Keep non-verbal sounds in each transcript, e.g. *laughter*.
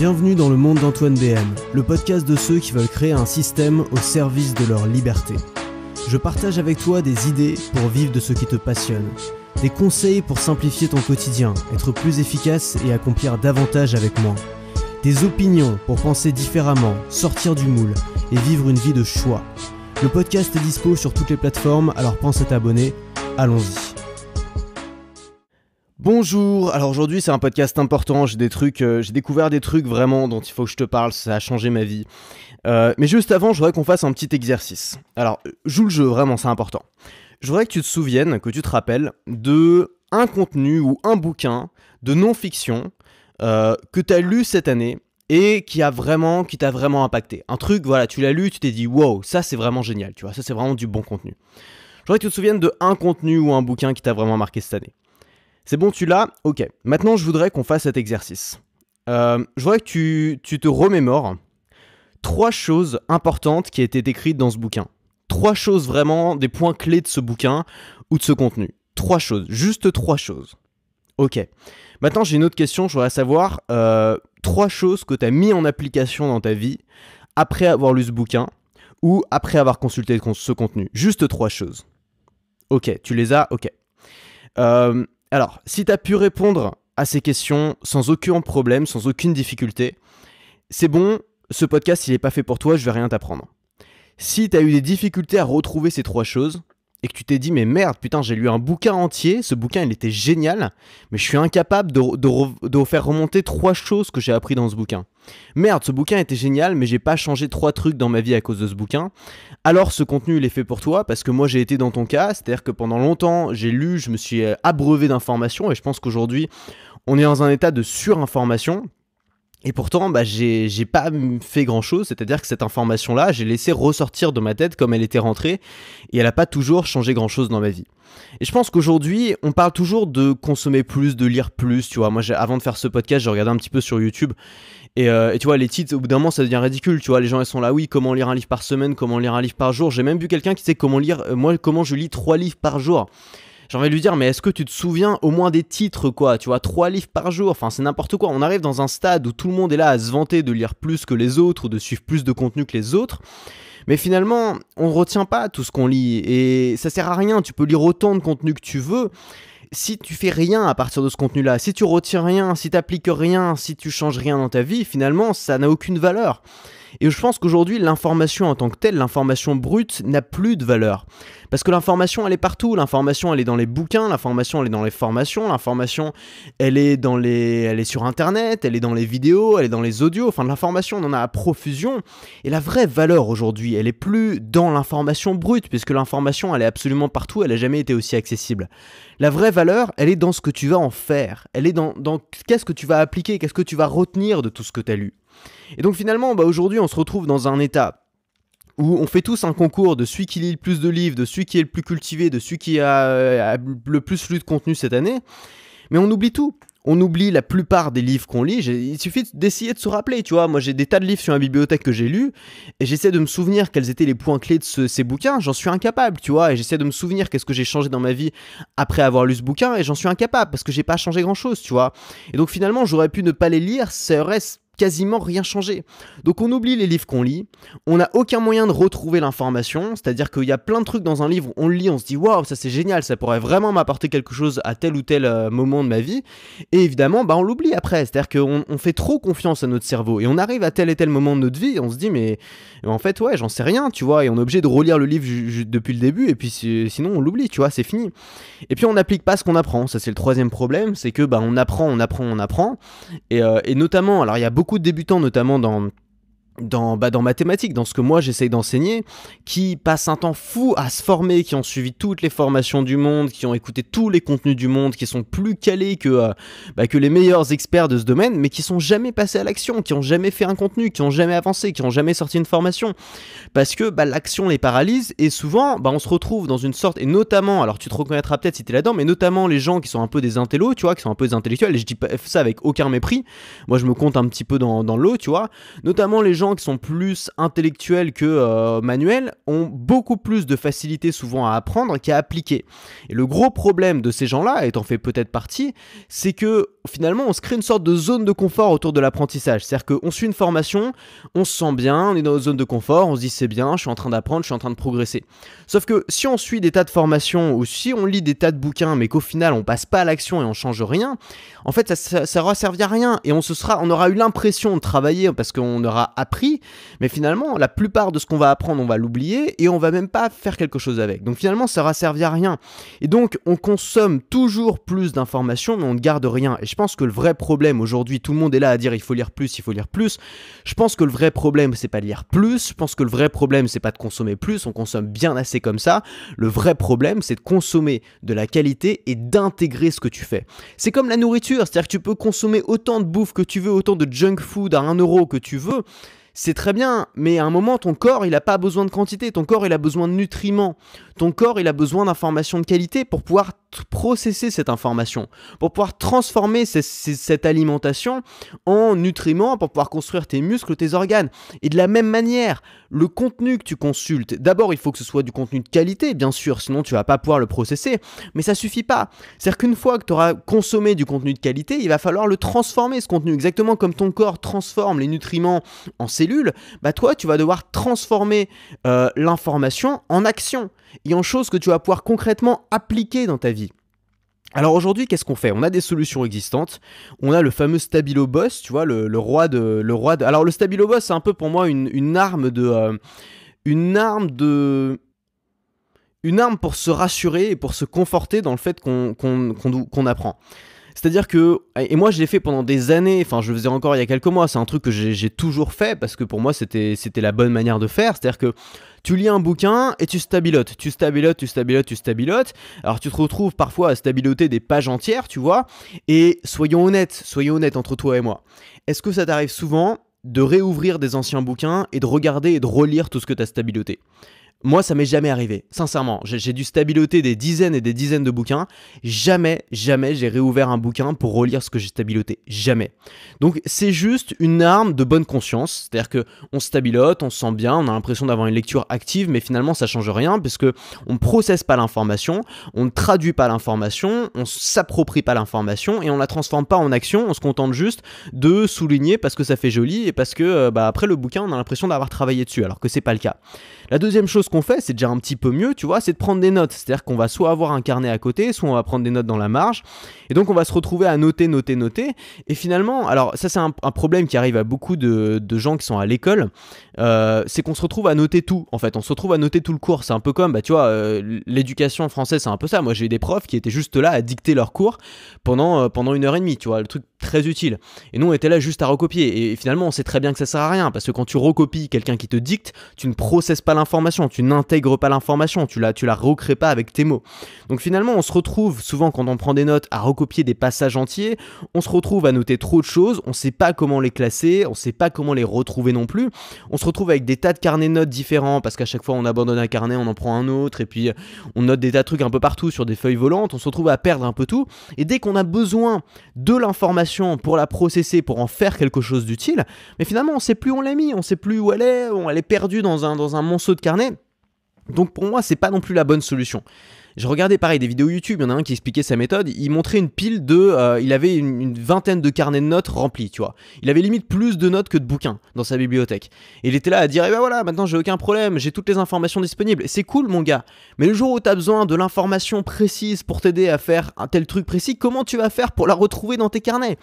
Bienvenue dans le monde d'Antoine BM, le podcast de ceux qui veulent créer un système au service de leur liberté. Je partage avec toi des idées pour vivre de ce qui te passionne, des conseils pour simplifier ton quotidien, être plus efficace et accomplir davantage avec moi, des opinions pour penser différemment, sortir du moule et vivre une vie de choix. Le podcast est dispo sur toutes les plateformes, alors pense à t'abonner. Allons-y. Bonjour, alors aujourd'hui c'est un podcast important, j'ai des trucs, euh, j'ai découvert des trucs vraiment dont il faut que je te parle, ça a changé ma vie. Euh, mais juste avant, je voudrais qu'on fasse un petit exercice. Alors, joue le jeu, vraiment, c'est important. Je voudrais que tu te souviennes, que tu te rappelles de un contenu ou un bouquin de non-fiction euh, que tu as lu cette année et qui a vraiment, qui t'a vraiment impacté. Un truc, voilà, tu l'as lu, tu t'es dit, wow, ça c'est vraiment génial, tu vois, ça c'est vraiment du bon contenu. Je voudrais que tu te souviennes de un contenu ou un bouquin qui t'a vraiment marqué cette année. C'est bon, tu l'as? Ok. Maintenant, je voudrais qu'on fasse cet exercice. Euh, je voudrais que tu, te remémores trois choses importantes qui étaient écrites dans ce bouquin. Trois choses vraiment, des points clés de ce bouquin ou de ce contenu. Trois choses, juste trois choses. Ok. Maintenant, j'ai une autre question, je voudrais savoir euh, trois choses que tu as mis en application dans ta vie après avoir lu ce bouquin ou après avoir consulté ce contenu. Juste trois choses. Ok, tu les as? Ok. Euh, alors, si tu as pu répondre à ces questions sans aucun problème, sans aucune difficulté, c'est bon, ce podcast il n'est pas fait pour toi, je vais rien t'apprendre. Si tu as eu des difficultés à retrouver ces trois choses, et que tu t'es dit mais merde putain j'ai lu un bouquin entier, ce bouquin il était génial, mais je suis incapable de, faire remonter trois choses que j'ai appris dans ce bouquin. Merde ce bouquin était génial mais j'ai pas changé trois trucs dans ma vie à cause de ce bouquin. Alors ce contenu il est fait pour toi parce que moi j'ai été dans ton cas, c'est-à-dire que pendant longtemps j'ai lu, je me suis euh, abreuvé d'informations et je pense qu'aujourd'hui on est dans un état de surinformation et pourtant, bah, j'ai pas fait grand chose, c'est-à-dire que cette information-là, j'ai laissé ressortir de ma tête comme elle était rentrée, et elle n'a pas toujours changé grand chose dans ma vie. Et je pense qu'aujourd'hui, on parle toujours de consommer plus, de lire plus, tu vois. Moi, avant de faire ce podcast, j'ai regardé un petit peu sur YouTube, et, euh, et, tu vois, les titres, au bout d'un moment, ça devient ridicule, tu vois. Les gens, ils sont là, oui, comment lire un livre par semaine, comment lire un livre par jour. J'ai même vu quelqu'un qui sait comment lire, euh, moi, comment je lis trois livres par jour j'ai envie de lui dire, mais est-ce que tu te souviens au moins des titres, quoi Tu vois, trois livres par jour, enfin c'est n'importe quoi. On arrive dans un stade où tout le monde est là à se vanter de lire plus que les autres ou de suivre plus de contenu que les autres. Mais finalement, on retient pas tout ce qu'on lit et ça sert à rien. Tu peux lire autant de contenu que tu veux. Si tu fais rien à partir de ce contenu-là, si tu retiens rien, si tu appliques rien, si tu changes rien dans ta vie, finalement, ça n'a aucune valeur. Et je pense qu'aujourd'hui, l'information en tant que telle, l'information brute, n'a plus de valeur. Parce que l'information, elle est partout. L'information, elle est dans les bouquins, l'information, elle est dans les formations, l'information, elle est dans les, elle est sur Internet, elle est dans les vidéos, elle est dans les audios. Enfin, l'information, on en a à profusion. Et la vraie valeur aujourd'hui, elle est plus dans l'information brute, puisque l'information, elle est absolument partout, elle n'a jamais été aussi accessible. La vraie valeur, elle est dans ce que tu vas en faire. Elle est dans, dans qu'est-ce que tu vas appliquer, qu'est-ce que tu vas retenir de tout ce que tu as lu? Et donc finalement, bah aujourd'hui, on se retrouve dans un état où on fait tous un concours de celui qui lit le plus de livres, de celui qui est le plus cultivé, de celui qui a, le plus lu de contenu cette année, mais on oublie tout. On oublie la plupart des livres qu'on lit. Il suffit d'essayer de se rappeler, tu vois. Moi, j'ai des tas de livres sur ma bibliothèque que j'ai lus, et j'essaie de me souvenir quels étaient les points clés de ces bouquins. J'en suis incapable, tu vois. Et j'essaie de me souvenir qu'est-ce que j'ai changé dans ma vie après avoir lu ce bouquin, et j'en suis incapable parce que j'ai pas changé grand chose, tu vois. Et donc finalement, j'aurais pu ne pas les lire, ça aurait quasiment rien changé. Donc on oublie les livres qu'on lit, on n'a aucun moyen de retrouver l'information, c'est-à-dire qu'il y a plein de trucs dans un livre, on le lit, on se dit waouh, ça c'est génial, ça pourrait vraiment m'apporter quelque chose à tel ou tel euh, moment de ma vie, et évidemment, bah on l'oublie après, c'est-à-dire qu'on on fait trop confiance à notre cerveau, et on arrive à tel et tel moment de notre vie, on se dit mais en fait ouais, j'en sais rien, tu vois, et on est obligé de relire le livre depuis le début, et puis sinon on l'oublie, tu vois, c'est fini. Et puis on n'applique pas ce qu'on apprend, ça c'est le troisième problème, c'est que bah on apprend, on apprend, on apprend, et, euh, et notamment, alors il y a beaucoup de débutants, notamment dans dans, bah, dans mathématiques, dans ce que moi j'essaye d'enseigner, qui passent un temps fou à se former, qui ont suivi toutes les formations du monde, qui ont écouté tous les contenus du monde, qui sont plus calés que, euh, bah, que les meilleurs experts de ce domaine, mais qui sont jamais passés à l'action, qui ont jamais fait un contenu, qui ont jamais avancé, qui ont jamais sorti une formation. Parce que bah, l'action les paralyse et souvent bah, on se retrouve dans une sorte, et notamment, alors tu te reconnaîtras peut-être si tu es là-dedans, mais notamment les gens qui sont un peu des intellos, tu vois, qui sont un peu des intellectuels, et je dis pas ça avec aucun mépris, moi je me compte un petit peu dans, dans l'eau, tu vois, notamment les gens qui sont plus intellectuels que euh, manuels ont beaucoup plus de facilité souvent à apprendre qu'à appliquer. Et le gros problème de ces gens-là, étant fait peut-être partie, c'est que finalement on se crée une sorte de zone de confort autour de l'apprentissage. C'est-à-dire qu'on suit une formation, on se sent bien, on est dans notre zone de confort, on se dit c'est bien, je suis en train d'apprendre, je suis en train de progresser. Sauf que si on suit des tas de formations ou si on lit des tas de bouquins mais qu'au final on passe pas à l'action et on change rien, en fait ça, ça, aura servi à rien et on se sera, on aura eu l'impression de travailler parce qu'on aura appris, mais finalement la plupart de ce qu'on va apprendre on va l'oublier et on va même pas faire quelque chose avec. Donc finalement ça aura servi à rien. Et donc on consomme toujours plus d'informations mais on ne garde rien. Je pense que le vrai problème aujourd'hui, tout le monde est là à dire il faut lire plus, il faut lire plus. Je pense que le vrai problème c'est pas lire plus. Je pense que le vrai problème c'est pas de consommer plus. On consomme bien assez comme ça. Le vrai problème c'est de consommer de la qualité et d'intégrer ce que tu fais. C'est comme la nourriture, c'est-à-dire que tu peux consommer autant de bouffe que tu veux, autant de junk food à 1 euro que tu veux c'est très bien, mais à un moment, ton corps, il n'a pas besoin de quantité, ton corps, il a besoin de nutriments. Ton corps, il a besoin d'informations de qualité pour pouvoir processer cette information, pour pouvoir transformer cette alimentation en nutriments, pour pouvoir construire tes muscles, tes organes. Et de la même manière, le contenu que tu consultes, d'abord, il faut que ce soit du contenu de qualité, bien sûr, sinon tu vas pas pouvoir le processer, mais ça suffit pas. C'est-à-dire qu'une fois que tu auras consommé du contenu de qualité, il va falloir le transformer, ce contenu, exactement comme ton corps transforme les nutriments en cellules, bah toi, tu vas devoir transformer euh, l'information en action et en choses que tu vas pouvoir concrètement appliquer dans ta vie. Alors aujourd'hui, qu'est-ce qu'on fait? On a des solutions existantes. On a le fameux Stabilo Boss, tu vois, le, roi de, le roi de. Alors le Stabilo Boss, c'est un peu pour moi une, arme de, euh, une arme de, une arme pour se rassurer et pour se conforter dans le fait qu'on apprend. C'est-à-dire que, et moi je l'ai fait pendant des années, enfin je le faisais encore il y a quelques mois, c'est un truc que j'ai toujours fait parce que pour moi c'était la bonne manière de faire. C'est-à-dire que tu lis un bouquin et tu stabilotes, tu stabilotes, tu stabilotes, tu stabilotes. Alors tu te retrouves parfois à stabiloter des pages entières, tu vois. Et soyons honnêtes, soyons honnêtes entre toi et moi. Est-ce que ça t'arrive souvent de réouvrir des anciens bouquins et de regarder et de relire tout ce que tu as stabiloté? Moi, ça m'est jamais arrivé. Sincèrement, j'ai dû stabiloter des dizaines et des dizaines de bouquins. Jamais, jamais j'ai réouvert un bouquin pour relire ce que j'ai stabiloté. Jamais. Donc, c'est juste une arme de bonne conscience. C'est-à-dire que on stabilote, on se sent bien, on a l'impression d'avoir une lecture active, mais finalement, ça change rien parce que on ne processe pas l'information, on ne traduit pas l'information, on s'approprie pas l'information et on la transforme pas en action. On se contente juste de souligner parce que ça fait joli et parce que, euh, bah, après le bouquin, on a l'impression d'avoir travaillé dessus, alors que c'est pas le cas. La deuxième chose qu'on fait, c'est déjà un petit peu mieux, tu vois, c'est de prendre des notes. C'est-à-dire qu'on va soit avoir un carnet à côté, soit on va prendre des notes dans la marge. Et donc on va se retrouver à noter, noter, noter. Et finalement, alors ça c'est un, problème qui arrive à beaucoup de, gens qui sont à l'école, euh, c'est qu'on se retrouve à noter tout. En fait, on se retrouve à noter tout le cours. C'est un peu comme, bah tu vois, euh, l'éducation française, c'est un peu ça. Moi j'ai eu des profs qui étaient juste là à dicter leur cours pendant, euh, pendant une heure et demie, tu vois, le truc très utile. Et nous on était là juste à recopier. Et finalement on sait très bien que ça sert à rien parce que quand tu recopies quelqu'un qui te dicte, tu ne processes pas l'information, n'intègres pas l'information, tu la, tu la recrées pas avec tes mots. Donc finalement, on se retrouve souvent quand on prend des notes à recopier des passages entiers, on se retrouve à noter trop de choses, on sait pas comment les classer, on sait pas comment les retrouver non plus. On se retrouve avec des tas de carnets de notes différents parce qu'à chaque fois on abandonne un carnet, on en prend un autre et puis on note des tas de trucs un peu partout sur des feuilles volantes, on se retrouve à perdre un peu tout et dès qu'on a besoin de l'information pour la processer, pour en faire quelque chose d'utile, mais finalement on sait plus où on l'a mis, on sait plus où elle est, elle est perdue dans un, dans un monceau de carnet. Donc pour moi, c'est pas non plus la bonne solution. Je regardais pareil des vidéos YouTube, il y en a un qui expliquait sa méthode, il montrait une pile de... Euh, il avait une, vingtaine de carnets de notes remplis, tu vois. Il avait limite plus de notes que de bouquins dans sa bibliothèque. Et il était là à dire, eh ben voilà, maintenant j'ai aucun problème, j'ai toutes les informations disponibles. C'est cool mon gars, mais le jour où tu as besoin de l'information précise pour t'aider à faire un tel truc précis, comment tu vas faire pour la retrouver dans tes carnets?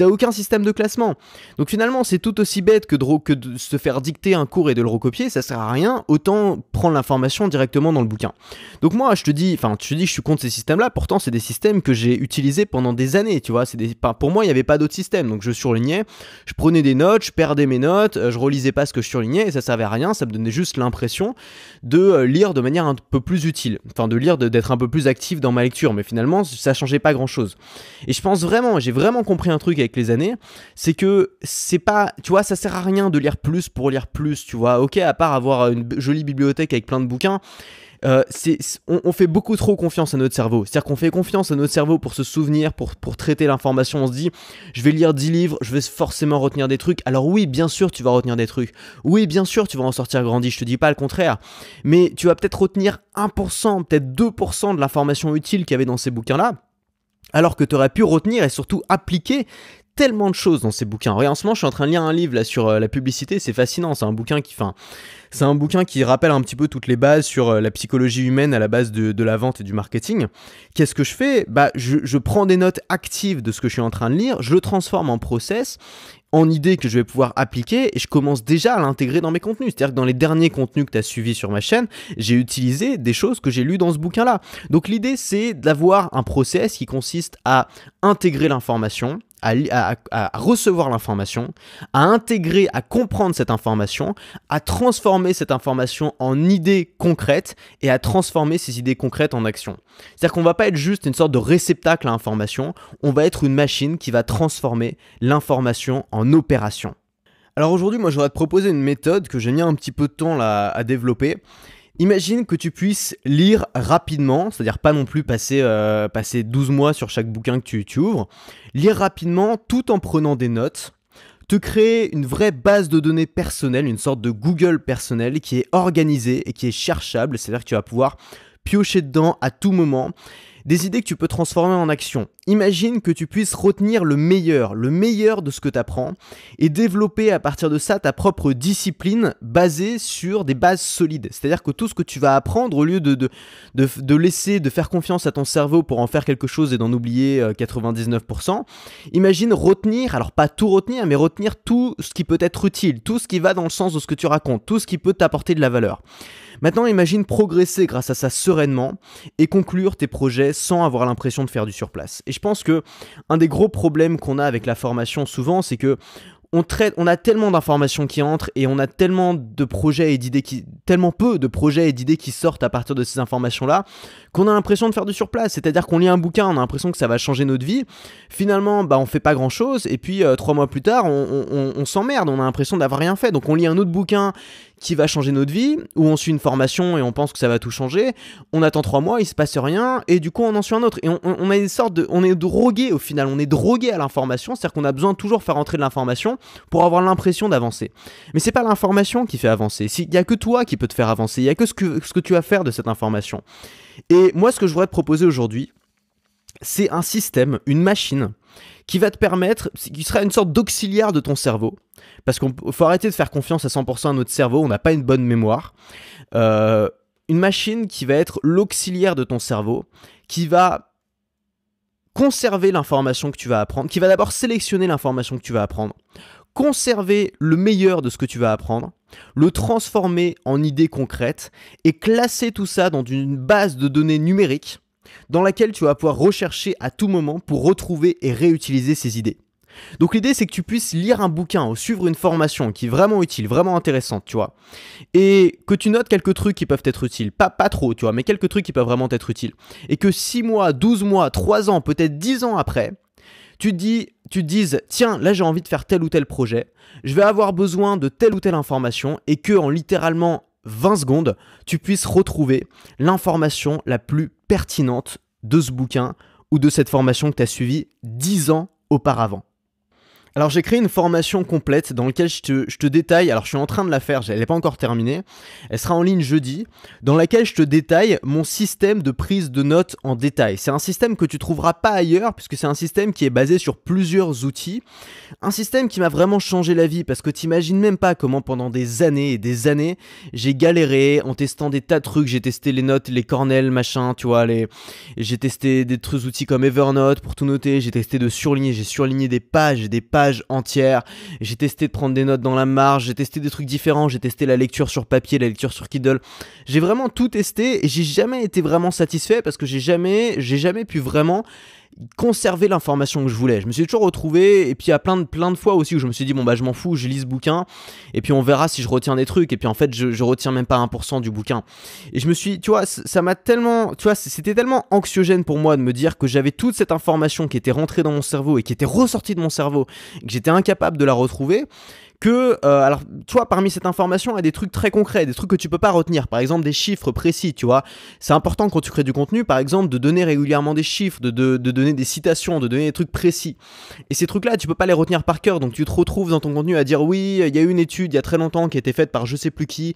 T'as aucun système de classement. Donc finalement, c'est tout aussi bête que de, que de se faire dicter un cours et de le recopier, ça sert à rien, autant prendre l'information directement dans le bouquin. Donc moi, je te dis, enfin, tu te dis, je suis contre ces systèmes-là. Pourtant, c'est des systèmes que j'ai utilisés pendant des années. Tu vois, des, pour moi, il n'y avait pas d'autre système. Donc, je surlignais, je prenais des notes, je perdais mes notes, euh, je relisais pas ce que je surlignais et ça servait à rien. Ça me donnait juste l'impression de euh, lire de manière un peu plus utile. Enfin, de lire, d'être un peu plus actif dans ma lecture. Mais finalement, ça changeait pas grand-chose. Et je pense vraiment, j'ai vraiment compris un truc avec les années, c'est que c'est pas, tu vois, ça sert à rien de lire plus pour lire plus. Tu vois, ok, à part avoir une jolie bibliothèque avec plein de bouquins euh, c'est, on, fait beaucoup trop confiance à notre cerveau. C'est-à-dire qu'on fait confiance à notre cerveau pour se souvenir, pour, pour traiter l'information. On se dit, je vais lire 10 livres, je vais forcément retenir des trucs. Alors oui, bien sûr, tu vas retenir des trucs. Oui, bien sûr, tu vas en sortir grandi. Je te dis pas le contraire. Mais tu vas peut-être retenir 1%, peut-être 2% de l'information utile qu'il y avait dans ces bouquins-là alors que tu aurais pu retenir et surtout appliquer tellement de choses dans ces bouquins. En ce moment, je suis en train de lire un livre là sur euh, la publicité, c'est fascinant, c'est un bouquin qui, enfin, c'est un bouquin qui rappelle un petit peu toutes les bases sur euh, la psychologie humaine à la base de, la vente et du marketing. Qu'est-ce que je fais? Bah, je, prends des notes actives de ce que je suis en train de lire, je le transforme en process en idée que je vais pouvoir appliquer et je commence déjà à l'intégrer dans mes contenus. C'est-à-dire que dans les derniers contenus que tu as suivis sur ma chaîne, j'ai utilisé des choses que j'ai lues dans ce bouquin-là. Donc l'idée, c'est d'avoir un process qui consiste à intégrer l'information, à, recevoir l'information, à intégrer, à comprendre cette information, à transformer cette information en idées concrètes et à transformer ces idées concrètes en actions. C'est-à-dire qu'on va pas être juste une sorte de réceptacle à information, on va être une machine qui va transformer l'information en opération. Alors aujourd'hui, moi, je voudrais te proposer une méthode que j'ai mis un petit peu de temps à développer Imagine que tu puisses lire rapidement, c'est-à-dire pas non plus passer, euh, passer 12 mois sur chaque bouquin que tu, tu ouvres, lire rapidement tout en prenant des notes, te créer une vraie base de données personnelle, une sorte de Google personnel qui est organisée et qui est cherchable, c'est-à-dire que tu vas pouvoir piocher dedans à tout moment des idées que tu peux transformer en action. Imagine que tu puisses retenir le meilleur, le meilleur de ce que tu apprends et développer à partir de ça ta propre discipline basée sur des bases solides. C'est-à-dire que tout ce que tu vas apprendre, au lieu de, de, de, laisser, de faire confiance à ton cerveau pour en faire quelque chose et d'en oublier 99%, euh, imagine retenir, alors pas tout retenir, mais retenir tout ce qui peut être utile, tout ce qui va dans le sens de ce que tu racontes, tout ce qui peut t'apporter de la valeur. Maintenant, imagine progresser grâce à ça sereinement et conclure tes projets sans avoir l'impression de faire du surplace. Et je pense que un des gros problèmes qu'on a avec la formation souvent, c'est que on, a tellement d'informations qui entrent et on a tellement de projets et d'idées qui, tellement peu de projets et d'idées qui sortent à partir de ces informations-là, qu'on a l'impression de faire du surplace. C'est-à-dire qu'on lit un bouquin, on a l'impression que ça va changer notre vie. Finalement, bah, on fait pas grand-chose et puis euh, trois mois plus tard, on, on s'emmerde, on a l'impression d'avoir rien fait. Donc on lit un autre bouquin qui va changer notre vie, où on suit une formation et on pense que ça va tout changer. On attend trois mois, il se passe rien, et du coup on en suit un autre. Et on, a une sorte de, on est drogué au final, on est drogué à l'information, c'est-à-dire qu'on a besoin de toujours faire entrer de l'information pour avoir l'impression d'avancer. Mais c'est pas l'information qui fait avancer. Il y a que toi qui peut te faire avancer. Il y a que ce que ce que tu vas faire de cette information. Et moi, ce que je voudrais te proposer aujourd'hui, c'est un système, une machine qui va te permettre, qui sera une sorte d'auxiliaire de ton cerveau. Parce qu'il faut arrêter de faire confiance à 100% à notre cerveau, on n'a pas une bonne mémoire. Euh, une machine qui va être l'auxiliaire de ton cerveau, qui va conserver l'information que tu vas apprendre, qui va d'abord sélectionner l'information que tu vas apprendre, conserver le meilleur de ce que tu vas apprendre, le transformer en idées concrètes et classer tout ça dans une base de données numérique dans laquelle tu vas pouvoir rechercher à tout moment pour retrouver et réutiliser ces idées. Donc l'idée c'est que tu puisses lire un bouquin ou suivre une formation qui est vraiment utile, vraiment intéressante, tu vois. Et que tu notes quelques trucs qui peuvent être utiles. Pas, pas trop, tu vois, mais quelques trucs qui peuvent vraiment être utiles. Et que 6 mois, 12 mois, 3 ans, peut-être 10 ans après, tu te, dis, tu dises, tiens, là j'ai envie de faire tel ou tel projet, je vais avoir besoin de telle ou telle information, et que en littéralement 20 secondes, tu puisses retrouver l'information la plus pertinente de ce bouquin ou de cette formation que tu as suivie 10 ans auparavant. Alors j'ai créé une formation complète dans laquelle je te, détaille, alors je suis en train de la faire, elle n'est pas encore terminée, elle sera en ligne jeudi, dans laquelle je te détaille mon système de prise de notes en détail. C'est un système que tu trouveras pas ailleurs, puisque c'est un système qui est basé sur plusieurs outils, un système qui m'a vraiment changé la vie, parce que t'imagines même pas comment pendant des années et des années, j'ai galéré en testant des tas de trucs, j'ai testé les notes, les cornels, machin, tu vois, les... j'ai testé des trucs outils comme Evernote pour tout noter, j'ai testé de surligner, j'ai surligné des pages, des pages, entière. J'ai testé de prendre des notes dans la marge, j'ai testé des trucs différents, j'ai testé la lecture sur papier, la lecture sur Kindle. J'ai vraiment tout testé et j'ai jamais été vraiment satisfait parce que j'ai jamais, j'ai jamais pu vraiment conserver l'information que je voulais. Je me suis toujours retrouvé, et puis il y a plein de, plein de fois aussi où je me suis dit, bon bah je m'en fous, je lis ce bouquin, et puis on verra si je retiens des trucs, et puis en fait je, je retiens même pas 1% du bouquin. Et je me suis, tu vois, ça m'a tellement, tu vois, c'était tellement anxiogène pour moi de me dire que j'avais toute cette information qui était rentrée dans mon cerveau et qui était ressortie de mon cerveau, et que j'étais incapable de la retrouver, que, euh, alors, toi, parmi cette information, il y a des trucs très concrets, des trucs que tu peux pas retenir. Par exemple, des chiffres précis, tu vois. C'est important quand tu crées du contenu, par exemple, de donner régulièrement des chiffres, de, de, de donner des citations, de donner des trucs précis. Et ces trucs-là, tu peux pas les retenir par cœur, donc tu te retrouves dans ton contenu à dire oui, il y a une étude il y a très longtemps qui a été faite par je sais plus qui,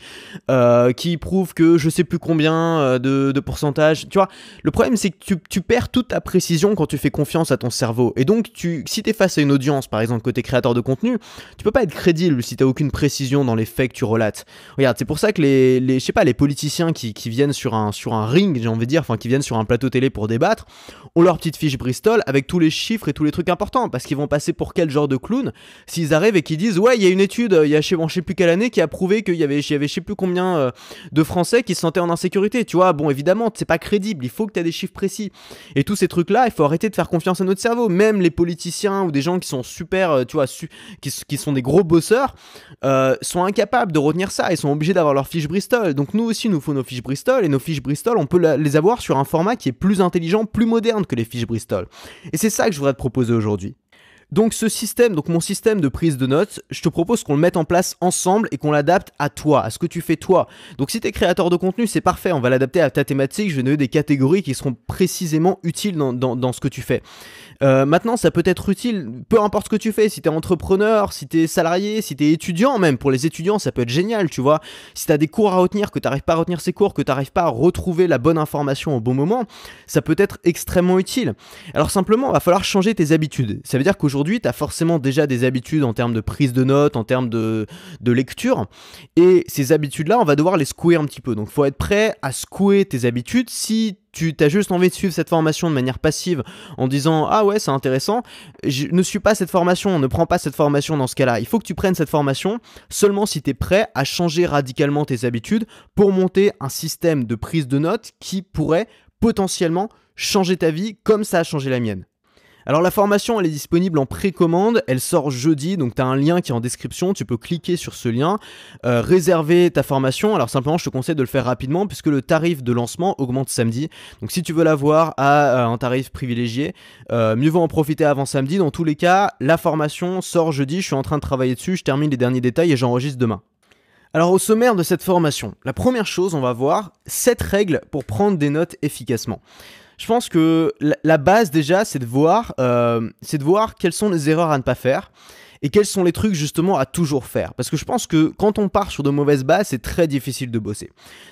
euh, qui prouve que je sais plus combien euh, de, de pourcentage. Tu vois, le problème c'est que tu, tu, perds toute ta précision quand tu fais confiance à ton cerveau. Et donc, tu, si tu es face à une audience, par exemple, côté créateur de contenu, tu peux pas être crédible si tu aucune précision dans les faits que tu relates. Regarde, c'est pour ça que les, je sais pas, les politiciens qui, viennent sur un, sur un ring, j'ai envie de dire, enfin qui viennent sur un plateau télé pour débattre, ont leur petite fiche Bristol avec tous les chiffres et tous les trucs importants, parce qu'ils vont passer pour quel genre de clown s'ils arrivent et qu'ils disent ouais, il y a une étude, il y a je sais plus quelle année qui a prouvé qu'il y avait, y avait je sais plus combien euh, de Français qui se sentaient en insécurité. Tu vois, bon, évidemment, c'est pas crédible, il faut que tu aies des chiffres précis. Et tous ces trucs-là, il faut arrêter de faire confiance à notre cerveau. Même les politiciens ou des gens qui sont super, euh, tu vois, qui, qui, sont des gros euh, sont incapables de retenir ça. Ils sont obligés d'avoir leur fiche Bristol. Donc nous aussi, nous faut nos fiches Bristol. Et nos fiches Bristol, on peut les avoir sur un format qui est plus intelligent, plus moderne que les fiches Bristol. Et c'est ça que je voudrais te proposer aujourd'hui. Donc ce système, donc mon système de prise de notes, je te propose qu'on le mette en place ensemble et qu'on l'adapte à toi, à ce que tu fais toi. Donc si tu es créateur de contenu, c'est parfait, on va l'adapter à ta thématique, je vais donner des catégories qui seront précisément utiles dans, ce que tu fais. Euh, maintenant, ça peut être utile, peu importe ce que tu fais, si t'es entrepreneur, si t'es salarié, si t'es étudiant même, pour les étudiants, ça peut être génial, tu vois. Si t'as des cours à retenir, que t'arrives pas à retenir ces cours, que t'arrives pas à retrouver la bonne information au bon moment, ça peut être extrêmement utile. Alors simplement, il va falloir changer tes habitudes. T'as forcément déjà des habitudes en termes de prise de notes, en termes de, de lecture, et ces habitudes-là, on va devoir les secouer un petit peu. Donc, faut être prêt à secouer tes habitudes si tu as juste envie de suivre cette formation de manière passive en disant ah ouais c'est intéressant, je ne suis pas cette formation, ne prends pas cette formation dans ce cas-là. Il faut que tu prennes cette formation seulement si tu es prêt à changer radicalement tes habitudes pour monter un système de prise de notes qui pourrait potentiellement changer ta vie comme ça a changé la mienne. Alors la formation, elle est disponible en précommande, elle sort jeudi, donc tu as un lien qui est en description, tu peux cliquer sur ce lien, euh, réserver ta formation. Alors simplement, je te conseille de le faire rapidement puisque le tarif de lancement augmente samedi. Donc si tu veux l'avoir à un tarif privilégié, euh, mieux vaut en profiter avant samedi. Dans tous les cas, la formation sort jeudi, je suis en train de travailler dessus, je termine les derniers détails et j'enregistre demain. Alors au sommaire de cette formation, la première chose, on va voir 7 règles pour prendre des notes efficacement je pense que la base déjà, c'est de voir, euh, c'est de voir quelles sont les erreurs à ne pas faire et quels sont les trucs justement à toujours faire. Parce que je pense que quand on part sur de mauvaises bases, c'est très difficile de bosser.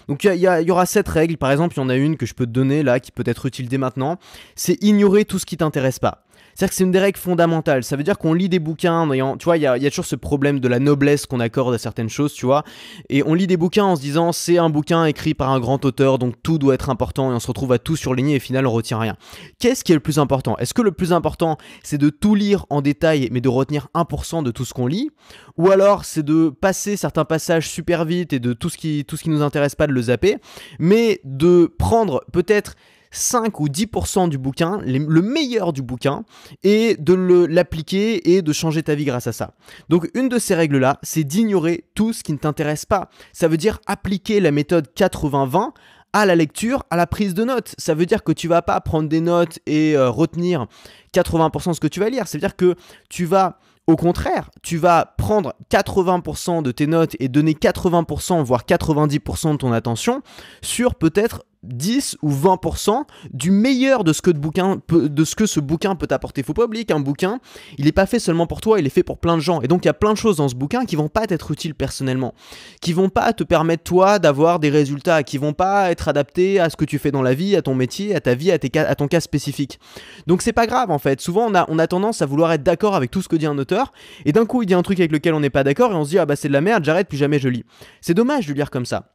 Donc il y, aura cette règle, par exemple, il y en a une que je peux te donner là, qui peut être utile dès maintenant, c'est ignorer tout ce qui t'intéresse pas. C'est-à-dire que c'est une des règles fondamentales. Ça veut dire qu'on lit des bouquins, tu vois, il y a, toujours ce problème de la noblesse qu'on accorde à certaines choses, tu vois. Et on lit des bouquins en se disant c'est un bouquin écrit par un grand auteur, donc tout doit être important, et on se retrouve à tout surligner et final on retient rien. Qu'est-ce qui est le plus important? Est-ce que le plus important c'est de tout lire en détail, mais de retenir 1% de tout ce qu'on lit? Ou alors c'est de passer certains passages super vite et de tout ce qui, tout ce qui nous intéresse pas de le zapper, mais de prendre peut-être 5 ou 10% du bouquin, le meilleur du bouquin, et de l'appliquer et de changer ta vie grâce à ça. Donc une de ces règles-là, c'est d'ignorer tout ce qui ne t'intéresse pas. Ça veut dire appliquer la méthode 80-20 à la lecture, à la prise de notes. Ça veut dire que tu vas pas prendre des notes et euh, retenir 80% de ce que tu vas lire. Ça veut dire que tu vas au contraire, tu vas prendre 80% de tes notes et donner 80%, voire 90% de ton attention sur peut-être 10 ou 20% du meilleur de ce, que de, bouquin de ce que ce bouquin peut t'apporter. Faut pas oublier qu'un bouquin, il n'est pas fait seulement pour toi, il est fait pour plein de gens. Et donc il y a plein de choses dans ce bouquin qui vont pas être utiles personnellement, qui vont pas te permettre toi d'avoir des résultats, qui vont pas être adaptés à ce que tu fais dans la vie, à ton métier, à ta vie, à, ton cas spécifique. Donc c'est pas grave en fait. Souvent on a, on a tendance à vouloir être d'accord avec tout ce que dit un auteur, et d'un coup il dit un truc avec lequel on n'est pas d'accord et on se dit ah bah c'est de la merde, j'arrête puis jamais je lis. C'est dommage de lire comme ça.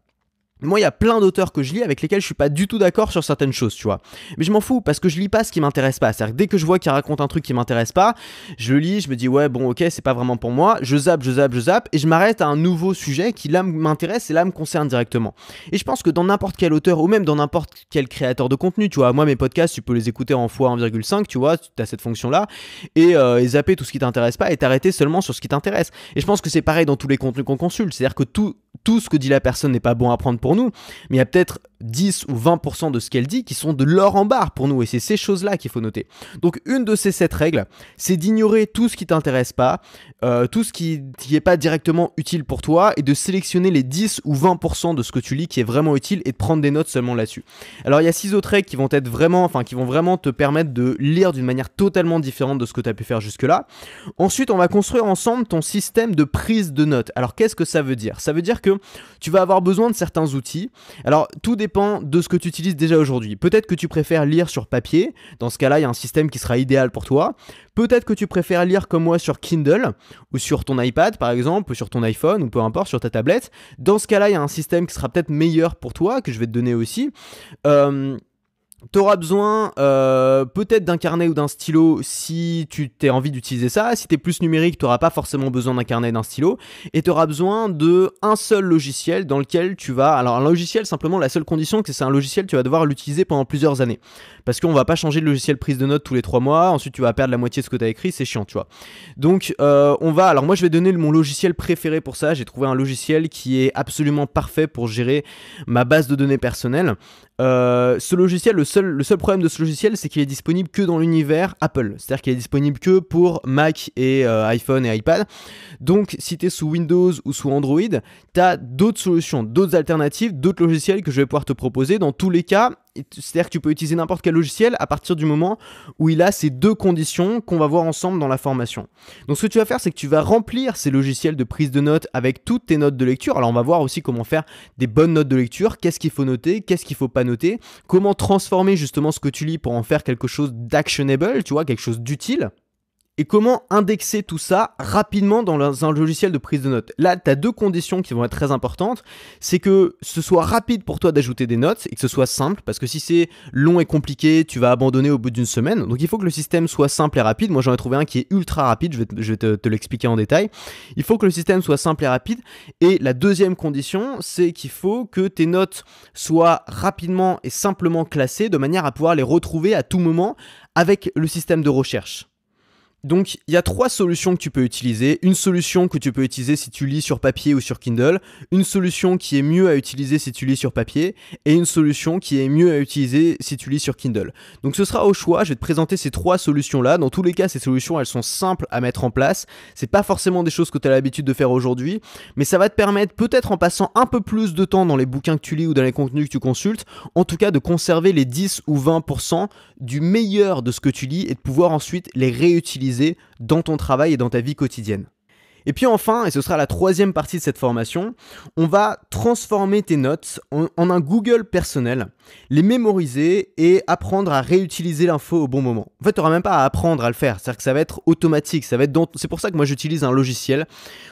Moi, il y a plein d'auteurs que je lis avec lesquels je suis pas du tout d'accord sur certaines choses, tu vois. Mais je m'en fous parce que je lis pas ce qui m'intéresse pas. C'est-à-dire que dès que je vois qu'il raconte un truc qui m'intéresse pas, je le lis, je me dis ouais, bon, ok, c'est pas vraiment pour moi. Je zappe, je zappe, je zappe et je m'arrête à un nouveau sujet qui là m'intéresse et là me concerne directement. Et je pense que dans n'importe quel auteur ou même dans n'importe quel créateur de contenu, tu vois, moi mes podcasts, tu peux les écouter en fois 1,5, tu vois, tu as cette fonction-là et, euh, et zapper tout ce qui t'intéresse pas et t'arrêter seulement sur ce qui t'intéresse. Et je pense que c'est pareil dans tous les contenus qu'on consulte. C'est-à-dire que tout, tout ce que dit la personne n'est pas bon à prendre pour nous, mais il y a peut-être 10 ou 20% de ce qu'elle dit qui sont de l'or en barre pour nous et c'est ces choses-là qu'il faut noter. Donc une de ces sept règles, c'est d'ignorer tout ce qui t'intéresse pas, euh, tout ce qui n'est pas directement utile pour toi et de sélectionner les 10 ou 20% de ce que tu lis qui est vraiment utile et de prendre des notes seulement là-dessus. Alors il y a six autres règles qui vont être vraiment, enfin qui vont vraiment te permettre de lire d'une manière totalement différente de ce que tu as pu faire jusque-là. Ensuite, on va construire ensemble ton système de prise de notes. Alors qu'est-ce que ça veut dire? Ça veut dire que tu vas avoir besoin de certains outils. Alors tout dépend de ce que tu utilises déjà aujourd'hui. Peut-être que tu préfères lire sur papier. Dans ce cas-là, il y a un système qui sera idéal pour toi. Peut-être que tu préfères lire comme moi sur Kindle ou sur ton iPad par exemple, ou sur ton iPhone ou peu importe, sur ta tablette. Dans ce cas-là, il y a un système qui sera peut-être meilleur pour toi, que je vais te donner aussi. Euh, tu auras besoin euh, peut-être d'un carnet ou d'un stylo si tu t'es envie d'utiliser ça. Si tu es plus numérique, tu n'auras pas forcément besoin d'un carnet et d'un stylo. Et tu auras besoin de un seul logiciel dans lequel tu vas... Alors un logiciel, simplement, la seule condition, que c'est un logiciel, tu vas devoir l'utiliser pendant plusieurs années. Parce qu'on va pas changer de logiciel prise de notes tous les trois mois. Ensuite, tu vas perdre la moitié de ce que tu as écrit. C'est chiant, tu vois. Donc, euh, on va... Alors moi, je vais donner mon logiciel préféré pour ça. J'ai trouvé un logiciel qui est absolument parfait pour gérer ma base de données personnelle. Euh, ce logiciel, le seul, le seul problème de ce logiciel, c'est qu'il est disponible que dans l'univers Apple. C'est-à-dire qu'il est disponible que pour Mac et euh, iPhone et iPad. Donc, si tu es sous Windows ou sous Android, tu as d'autres solutions, d'autres alternatives, d'autres logiciels que je vais pouvoir te proposer. Dans tous les cas, c'est-à-dire que tu peux utiliser n'importe quel logiciel à partir du moment où il a ces deux conditions qu'on va voir ensemble dans la formation. Donc ce que tu vas faire, c'est que tu vas remplir ces logiciels de prise de notes avec toutes tes notes de lecture. Alors on va voir aussi comment faire des bonnes notes de lecture, qu'est-ce qu'il faut noter, qu'est-ce qu'il faut pas noter, comment transformer justement ce que tu lis pour en faire quelque chose d'actionable, tu vois, quelque chose d'utile? Et comment indexer tout ça rapidement dans un logiciel de prise de notes? Là, tu as deux conditions qui vont être très importantes. C'est que ce soit rapide pour toi d'ajouter des notes et que ce soit simple, parce que si c'est long et compliqué, tu vas abandonner au bout d'une semaine. Donc il faut que le système soit simple et rapide. Moi j'en ai trouvé un qui est ultra rapide, je vais, te, l'expliquer en détail. Il faut que le système soit simple et rapide. Et la deuxième condition, c'est qu'il faut que tes notes soient rapidement et simplement classées de manière à pouvoir les retrouver à tout moment avec le système de recherche. Donc il y a trois solutions que tu peux utiliser. Une solution que tu peux utiliser si tu lis sur papier ou sur Kindle, une solution qui est mieux à utiliser si tu lis sur papier, et une solution qui est mieux à utiliser si tu lis sur Kindle. Donc ce sera au choix, je vais te présenter ces trois solutions-là. Dans tous les cas, ces solutions, elles sont simples à mettre en place. C'est pas forcément des choses que tu as l'habitude de faire aujourd'hui, mais ça va te permettre peut-être en passant un peu plus de temps dans les bouquins que tu lis ou dans les contenus que tu consultes, en tout cas de conserver les 10 ou 20% du meilleur de ce que tu lis et de pouvoir ensuite les réutiliser dans ton travail et dans ta vie quotidienne. Et puis enfin, et ce sera la troisième partie de cette formation, on va transformer tes notes en, un Google personnel, les mémoriser et apprendre à réutiliser l'info au bon moment. En fait, tu n'auras même pas à apprendre à le faire, c'est-à-dire que ça va être automatique, être c'est pour ça que moi j'utilise un logiciel.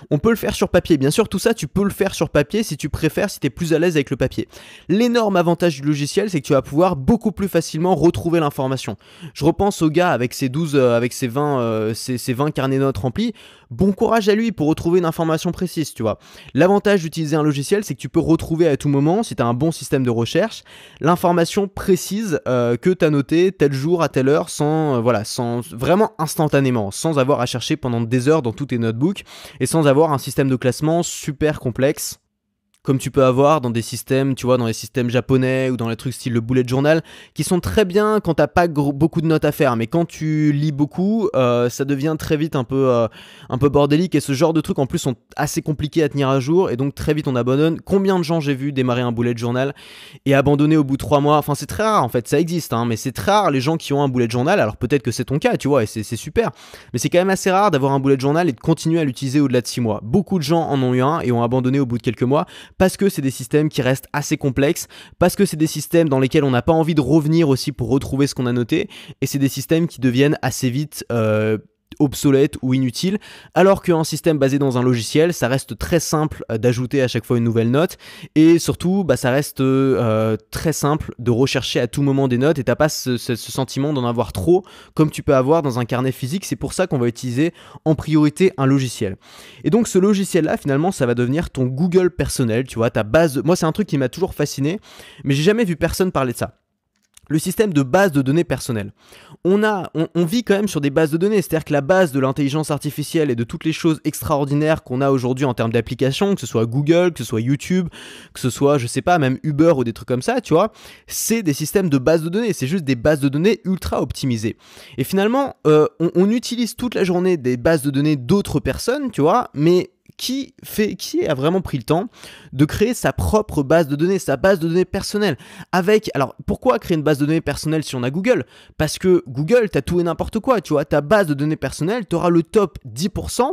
On peut le faire sur papier, bien sûr, tout ça tu peux le faire sur papier si tu préfères, si tu es plus à l'aise avec le papier. L'énorme avantage du logiciel, c'est que tu vas pouvoir beaucoup plus facilement retrouver l'information. Je repense au gars avec ses 12 euh, avec ses 20 euh, ses 20 carnets notes remplis, bon courage à lui pour retrouver une information précise, tu vois. L'avantage d'utiliser un logiciel, c'est que tu peux retrouver à tout moment, si tu un bon système de recherche, l'information précise euh, que tu as notée tel jour à telle heure, sans, euh, voilà, sans, vraiment instantanément, sans avoir à chercher pendant des heures dans tous tes notebooks, et sans avoir un système de classement super complexe comme tu peux avoir dans des systèmes, tu vois, dans les systèmes japonais ou dans les trucs style le bullet journal, qui sont très bien quand t'as pas beaucoup de notes à faire, mais quand tu lis beaucoup, euh, ça devient très vite un peu, euh, un peu bordélique. Et ce genre de trucs en plus sont assez compliqués à tenir à jour. Et donc très vite on abandonne. Combien de gens j'ai vu démarrer un bullet journal et abandonner au bout de trois mois? Enfin, c'est très rare en fait, ça existe, hein, mais c'est très rare les gens qui ont un bullet journal. Alors peut-être que c'est ton cas, tu vois, et c'est super, mais c'est quand même assez rare d'avoir un bullet journal et de continuer à l'utiliser au-delà de six mois. Beaucoup de gens en ont eu un et ont abandonné au bout de quelques mois parce que c'est des systèmes qui restent assez complexes, parce que c'est des systèmes dans lesquels on n'a pas envie de revenir aussi pour retrouver ce qu'on a noté, et c'est des systèmes qui deviennent assez vite euh, obsolète ou inutile, alors qu'un système basé dans un logiciel, ça reste très simple euh, d'ajouter à chaque fois une nouvelle note, et surtout, bah, ça reste euh, très simple de rechercher à tout moment des notes, et t'as pas ce, sentiment d'en avoir trop, comme tu peux avoir dans un carnet physique, c'est pour ça qu'on va utiliser en priorité un logiciel. Et donc ce logiciel-là, finalement, ça va devenir ton Google personnel, tu vois, ta base... Moi, c'est un truc qui m'a toujours fasciné, mais j'ai jamais vu personne parler de ça. Le système de base de données personnelles. On, a, on, vit quand même sur des bases de données, c'est-à-dire que la base de l'intelligence artificielle et de toutes les choses extraordinaires qu'on a aujourd'hui en termes d'applications, que ce soit Google, que ce soit YouTube, que ce soit, je sais pas, même Uber ou des trucs comme ça, tu vois, c'est des systèmes de base de données, c'est juste des bases de données ultra optimisées. Et finalement, euh, on utilise toute la journée des bases de données d'autres personnes, tu vois, mais qui, fait, qui a vraiment pris le temps de créer sa propre base de données, sa base de données personnelle. Avec, alors pourquoi créer une base de données personnelle si on a Google? Parce que Google, t'as tout et n'importe quoi, tu vois, ta base de données personnelle, tu auras le top 10%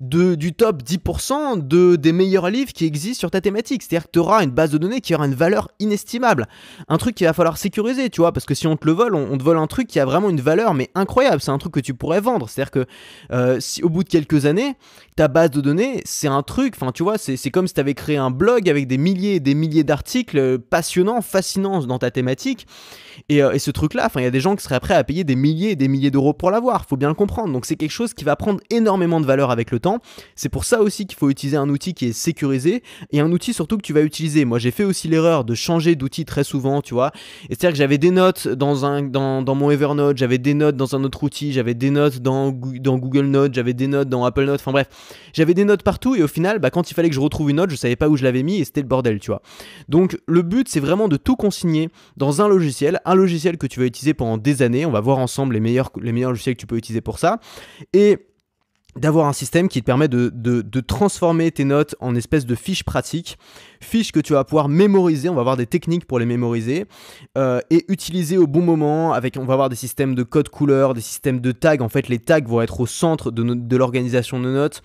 de, du top 10% de, des meilleurs livres qui existent sur ta thématique. C'est-à-dire que tu auras une base de données qui aura une valeur inestimable. Un truc qu'il va falloir sécuriser, tu vois, parce que si on te le vole, on, te vole un truc qui a vraiment une valeur, mais incroyable. C'est un truc que tu pourrais vendre. C'est-à-dire que euh, si au bout de quelques années, ta base de données, c'est un truc, enfin tu vois, c'est comme si tu avais créé un blog avec des milliers et des milliers d'articles passionnants, fascinants dans ta thématique. Et, euh, et ce truc-là, enfin il y a des gens qui seraient prêts à payer des milliers et des milliers d'euros pour l'avoir, faut bien le comprendre. Donc c'est quelque chose qui va prendre énormément de valeur avec le temps. C'est pour ça aussi qu'il faut utiliser un outil qui est sécurisé et un outil surtout que tu vas utiliser. Moi j'ai fait aussi l'erreur de changer d'outil très souvent, tu vois. C'est-à-dire que j'avais des notes dans, un, dans, dans mon Evernote, j'avais des notes dans un autre outil, j'avais des notes dans, dans Google Notes, j'avais des notes dans Apple Notes, enfin bref, j'avais des notes et au final, bah, quand il fallait que je retrouve une note, je savais pas où je l'avais mis et c'était le bordel, tu vois. Donc le but c'est vraiment de tout consigner dans un logiciel, un logiciel que tu vas utiliser pendant des années. On va voir ensemble les meilleurs, les meilleurs logiciels que tu peux utiliser pour ça. Et d'avoir un système qui te permet de, de, transformer tes notes en espèce de fiches pratiques. Fiches que tu vas pouvoir mémoriser, on va avoir des techniques pour les mémoriser euh, et utiliser au bon moment avec on va avoir des systèmes de code couleur, des systèmes de tags, en fait les tags vont être au centre de, de l'organisation de notes.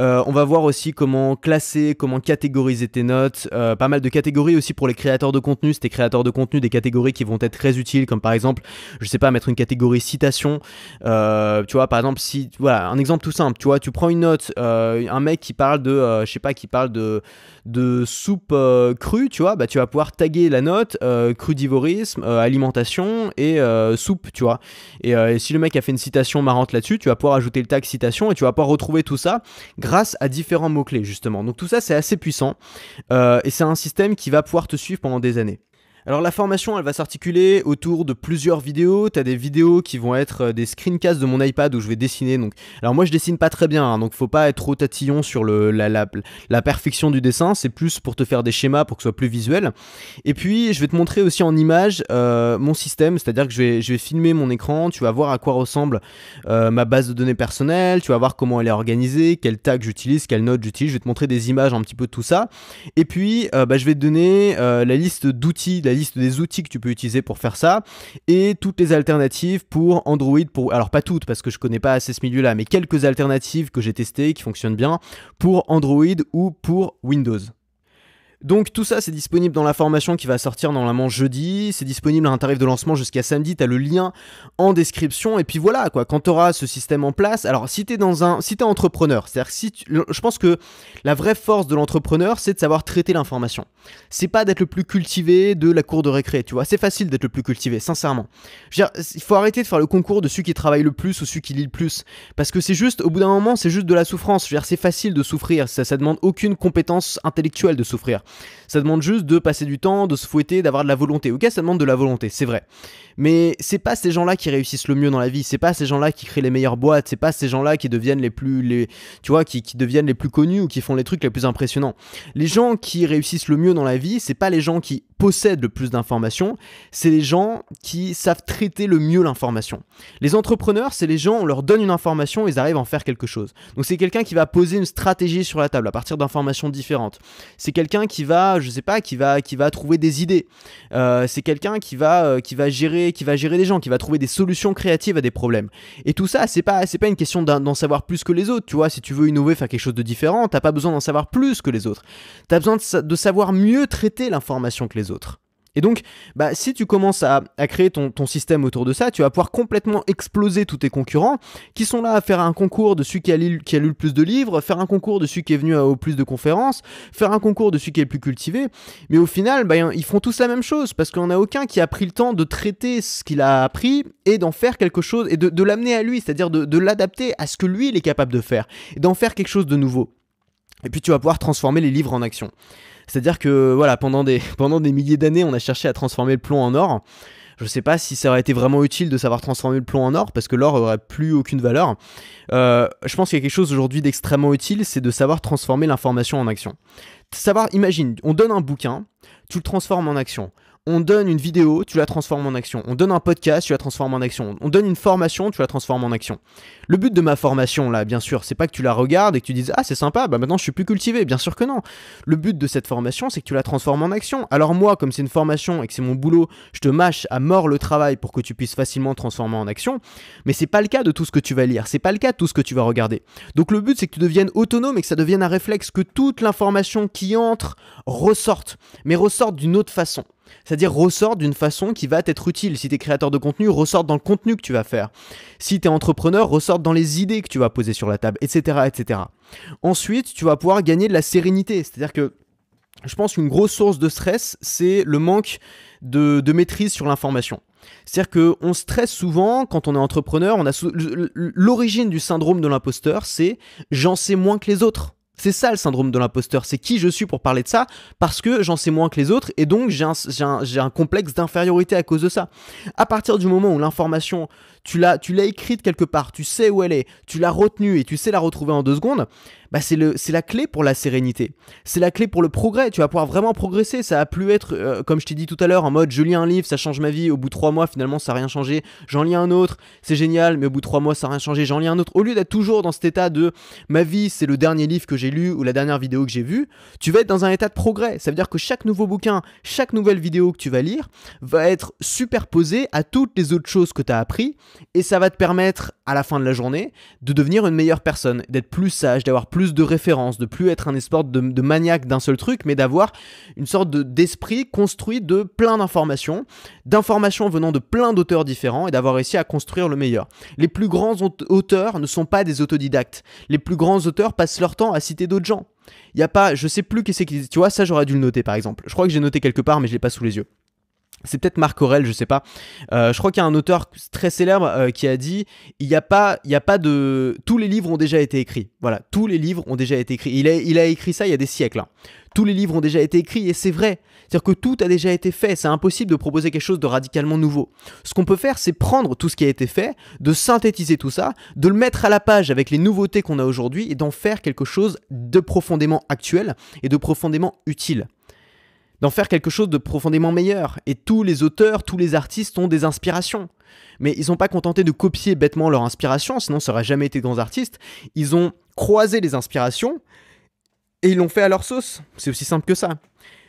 Euh, on va voir aussi comment classer, comment catégoriser tes notes, euh, pas mal de catégories aussi pour les créateurs de contenu, c'est créateurs de contenu, des catégories qui vont être très utiles comme par exemple, je sais pas, mettre une catégorie citation, tu vois par exemple si, voilà, un exemple tout simple, tu vois, tu prends une note, un mec qui parle de, je sais pas, qui parle de, de soupe euh, crue, tu vois, bah, tu vas pouvoir taguer la note euh, crudivorisme, euh, alimentation et soupe, tu vois. Et, si le mec a fait une citation marrante là-dessus, tu vas pouvoir ajouter le tag citation et tu vas pouvoir retrouver tout ça grâce à différents mots-clés, justement. Donc tout ça, c'est assez puissant et c'est un système qui va pouvoir te suivre pendant des années. Alors la formation, elle va s'articuler autour de plusieurs vidéos. Tu as des vidéos qui vont être euh, des screencasts de mon iPad où je vais dessiner. Donc, alors moi je dessine pas très bien, hein, donc faut pas être trop tatillon sur la, la, perfection du dessin. C'est plus pour te faire des schémas pour que ce soit plus visuel. Et puis je vais te montrer aussi en image euh, mon système, c'est-à-dire que je vais, je vais filmer mon écran. Tu vas voir à quoi ressemble euh, ma base de données personnelle. Tu vas voir comment elle est organisée, quel tag j'utilise, quelle note j'utilise. Je vais te montrer des images un petit peu de tout ça. Et puis bah, je vais te donner la liste d'outils liste des outils que tu peux utiliser pour faire ça et toutes les alternatives pour Android. Pour, alors pas toutes parce que je connais pas assez ce milieu-là, mais quelques alternatives que j'ai testées qui fonctionnent bien pour Android ou pour Windows. Donc tout ça c'est disponible dans la formation qui va sortir normalement jeudi, c'est disponible à un tarif de lancement jusqu'à samedi, tu as le lien en description et puis voilà quoi, quand tu auras ce système en place, alors si tu es dans un si tu es entrepreneur, c'est-à-dire si je pense que la vraie force de l'entrepreneur, c'est de savoir traiter l'information. C'est pas d'être le plus cultivé de la cour de récré, tu vois, c'est facile d'être le plus cultivé, sincèrement. Je veux dire, il faut arrêter de faire le concours de celui qui travaille le plus ou celui qui lit le plus parce que c'est juste au bout d'un moment, c'est juste de la souffrance. Je veux dire, c'est facile de souffrir, ça ça demande aucune compétence intellectuelle de souffrir. Ça demande juste de passer du temps, de se fouetter, d'avoir de la volonté. Ok, ça demande de la volonté, c'est vrai. Mais c'est pas ces gens-là qui réussissent le mieux dans la vie, c'est pas ces gens-là qui créent les meilleures boîtes, c'est pas ces gens-là qui deviennent les plus les tu vois qui, deviennent les plus connus ou qui font les trucs les plus impressionnants. Les gens qui réussissent le mieux dans la vie, c'est pas les gens qui possèdent le plus d'informations, c'est les gens qui savent traiter le mieux l'information. Les entrepreneurs, c'est les gens, on leur donne une information, ils arrivent à en faire quelque chose. Donc c'est quelqu'un qui va poser une stratégie sur la table à partir d'informations différentes. C'est quelqu'un qui va, je sais pas, qui va, qui va trouver des idées. Euh, c'est quelqu'un qui va, euh, qui va gérer qui va gérer des gens, qui va trouver des solutions créatives à des problèmes. Et tout ça, c'est pas, c'est pas une question d'en savoir plus que les autres, tu vois. Si tu veux innover, faire quelque chose de différent, t'as pas besoin d'en savoir plus que les autres. T'as besoin de savoir mieux traiter l'information que les autres. Et donc, bah, si tu commences à, créer ton, système autour de ça, tu vas pouvoir complètement exploser tous tes concurrents qui sont là à faire un concours de celui qui a, lu, a le plus de livres, faire un concours de celui qui est venu au plus de conférences, faire un concours de celui qui est le plus cultivé. Mais au final, bah, ils font tous la même chose parce qu'on n'a aucun qui a pris le temps de traiter ce qu'il a appris et d'en faire quelque chose et de, l'amener à lui, c'est-à-dire de, de l'adapter à ce que lui il est capable de faire et d'en faire quelque chose de nouveau. Et puis tu vas pouvoir transformer les livres en action. C'est-à-dire que voilà, *laughs* pendant des, milliers d'années, on a cherché à transformer le plomb en or. Je sais pas si ça aurait été vraiment utile de savoir transformer le plomb en or, parce que l'or aurait plus aucune valeur. Euh, je pense qu'il y a quelque chose aujourd'hui d'extrêmement utile, c'est de savoir transformer l'information en action. Savoir, imagine, on donne un bouquin, tu le transformes en action. On donne une vidéo, tu la transformes en action. On donne un podcast, tu la transformes en action. On donne une formation, tu la transformes en action. Le but de ma formation, là, bien sûr, c'est pas que tu la regardes et que tu dises Ah, c'est sympa, bah maintenant je suis plus cultivé. Bien sûr que non. Le but de cette formation, c'est que tu la transformes en action. Alors, moi, comme c'est une formation et que c'est mon boulot, je te mâche à mort le travail pour que tu puisses facilement transformer en action. Mais c'est pas le cas de tout ce que tu vas lire. C'est pas le cas de tout ce que tu vas regarder. Donc, le but, c'est que tu deviennes autonome et que ça devienne un réflexe, que toute l'information qui entre ressorte, mais ressorte d'une autre façon. C'est-à-dire ressort d'une façon qui va t'être utile. Si tu es créateur de contenu, ressort dans le contenu que tu vas faire. Si tu es entrepreneur, ressort dans les idées que tu vas poser sur la table, etc., etc. Ensuite, tu vas pouvoir gagner de la sérénité. C'est-à-dire que je pense qu'une grosse source de stress, c'est le manque de, maîtrise sur l'information. C'est-à-dire qu'on stresse souvent quand on est entrepreneur. On a l'origine du syndrome de l'imposteur, c'est j'en sais moins que les autres. C'est ça le syndrome de l'imposteur, c'est qui je suis pour parler de ça, parce que j'en sais moins que les autres, et donc j'ai un, complexe d'infériorité à cause de ça. À partir du moment où l'information, tu l'as écrite quelque part, tu sais où elle est, tu l'as retenue et tu sais la retrouver en deux secondes, bah c'est la clé pour la sérénité. C'est la clé pour le progrès. Tu vas pouvoir vraiment progresser. Ça a plus être, euh, comme je t'ai dit tout à l'heure, en mode je lis un livre, ça change ma vie. Au bout de trois mois, finalement, ça n'a rien changé. J'en lis un autre, c'est génial, mais au bout de trois mois, ça n'a rien changé. J'en lis un autre. Au lieu d'être toujours dans cet état de ma vie, c'est le dernier livre que j'ai lu ou la dernière vidéo que j'ai vue, tu vas être dans un état de progrès. Ça veut dire que chaque nouveau bouquin, chaque nouvelle vidéo que tu vas lire va être superposé à toutes les autres choses que tu as appris et ça va te permettre à la fin de la journée de devenir une meilleure personne, d'être plus sage, d'avoir plus de références, de plus être un esport de, maniaque d'un seul truc, mais d'avoir une sorte d'esprit construit de plein d'informations, d'informations venant de plein d'auteurs différents et d'avoir réussi à construire le meilleur. Les plus grands auteurs ne sont pas des autodidactes. Les plus grands auteurs passent leur temps à citer d'autres gens. Il y a pas, je sais plus qui c'est qui, tu vois, ça j'aurais dû le noter par exemple. Je crois que j'ai noté quelque part, mais je l'ai pas sous les yeux c'est peut-être Marc Aurel, je sais pas. Euh, je crois qu'il y a un auteur très célèbre euh, qui a dit il n'y a pas, il y a pas de, tous les livres ont déjà été écrits. Voilà, tous les livres ont déjà été écrits. Il a, écrit ça il y a des siècles. Hein. Tous les livres ont déjà été écrits et c'est vrai. C'est-à-dire que tout a déjà été fait. C'est impossible de proposer quelque chose de radicalement nouveau. Ce qu'on peut faire, c'est prendre tout ce qui a été fait, de synthétiser tout ça, de le mettre à la page avec les nouveautés qu'on a aujourd'hui et d'en faire quelque chose de profondément actuel et de profondément utile d'en faire quelque chose de profondément meilleur. Et tous les auteurs, tous les artistes ont des inspirations. Mais ils n'ont pas contenté de copier bêtement leur inspiration, sinon ça n'aurait jamais été grands artistes. Ils ont croisé les inspirations et ils l'ont fait à leur sauce. C'est aussi simple que ça.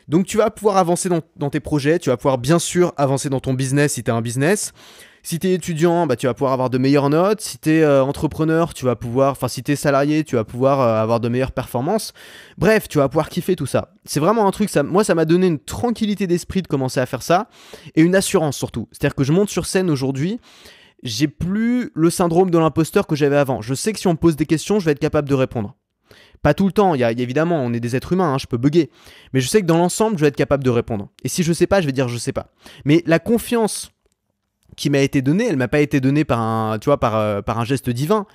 Donc tu vas pouvoir avancer dans, dans, tes projets, tu vas pouvoir bien sûr avancer dans ton business si tu as un business. Si tu es étudiant, bah, tu vas pouvoir avoir de meilleures notes. Si tu es euh, entrepreneur, tu vas pouvoir, enfin si tu es salarié, tu vas pouvoir euh, avoir de meilleures performances. Bref, tu vas pouvoir kiffer tout ça. C'est vraiment un truc, ça, moi ça m'a donné une tranquillité d'esprit de commencer à faire ça et une assurance surtout. C'est-à-dire que je monte sur scène aujourd'hui j'ai plus le syndrome de l'imposteur que j'avais avant. Je sais que si on me pose des questions, je vais être capable de répondre. Pas tout le temps, il y a, évidemment, on est des êtres humains, hein, je peux bugger. Mais je sais que dans l'ensemble, je vais être capable de répondre. Et si je sais pas, je vais dire je sais pas. Mais la confiance qui m'a été donnée, elle m'a pas été donnée par un, tu vois, par, euh, par un geste divin.